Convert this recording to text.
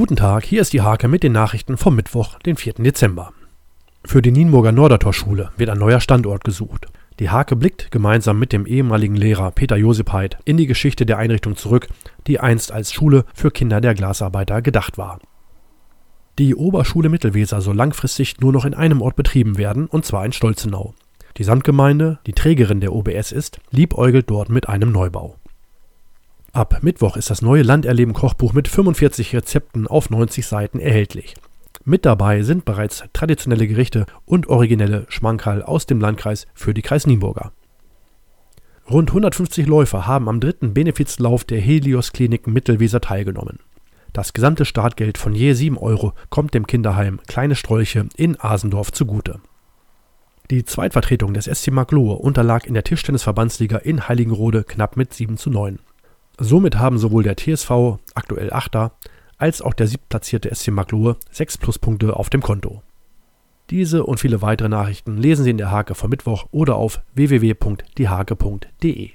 Guten Tag, hier ist die Hake mit den Nachrichten vom Mittwoch, den 4. Dezember. Für die Nienburger Nordertorschule wird ein neuer Standort gesucht. Die Hake blickt gemeinsam mit dem ehemaligen Lehrer Peter Josep Heid in die Geschichte der Einrichtung zurück, die einst als Schule für Kinder der Glasarbeiter gedacht war. Die Oberschule Mittelweser soll langfristig nur noch in einem Ort betrieben werden, und zwar in Stolzenau. Die Samtgemeinde, die Trägerin der OBS ist, liebäugelt dort mit einem Neubau. Ab Mittwoch ist das neue Landerleben Kochbuch mit 45 Rezepten auf 90 Seiten erhältlich. Mit dabei sind bereits traditionelle Gerichte und originelle Schmankerl aus dem Landkreis für die Kreis Nienburger. Rund 150 Läufer haben am dritten Benefizlauf der Helios Klinik Mittelweser teilgenommen. Das gesamte Startgeld von je 7 Euro kommt dem Kinderheim Kleine Strolche in Asendorf zugute. Die Zweitvertretung des SC Maglohe unterlag in der Tischtennisverbandsliga in Heiligenrode knapp mit 7 zu 9. Somit haben sowohl der TSV, aktuell Achter, als auch der siebtplatzierte SC Maglohe sechs Pluspunkte auf dem Konto. Diese und viele weitere Nachrichten lesen Sie in der Hake vom Mittwoch oder auf www.diehake.de.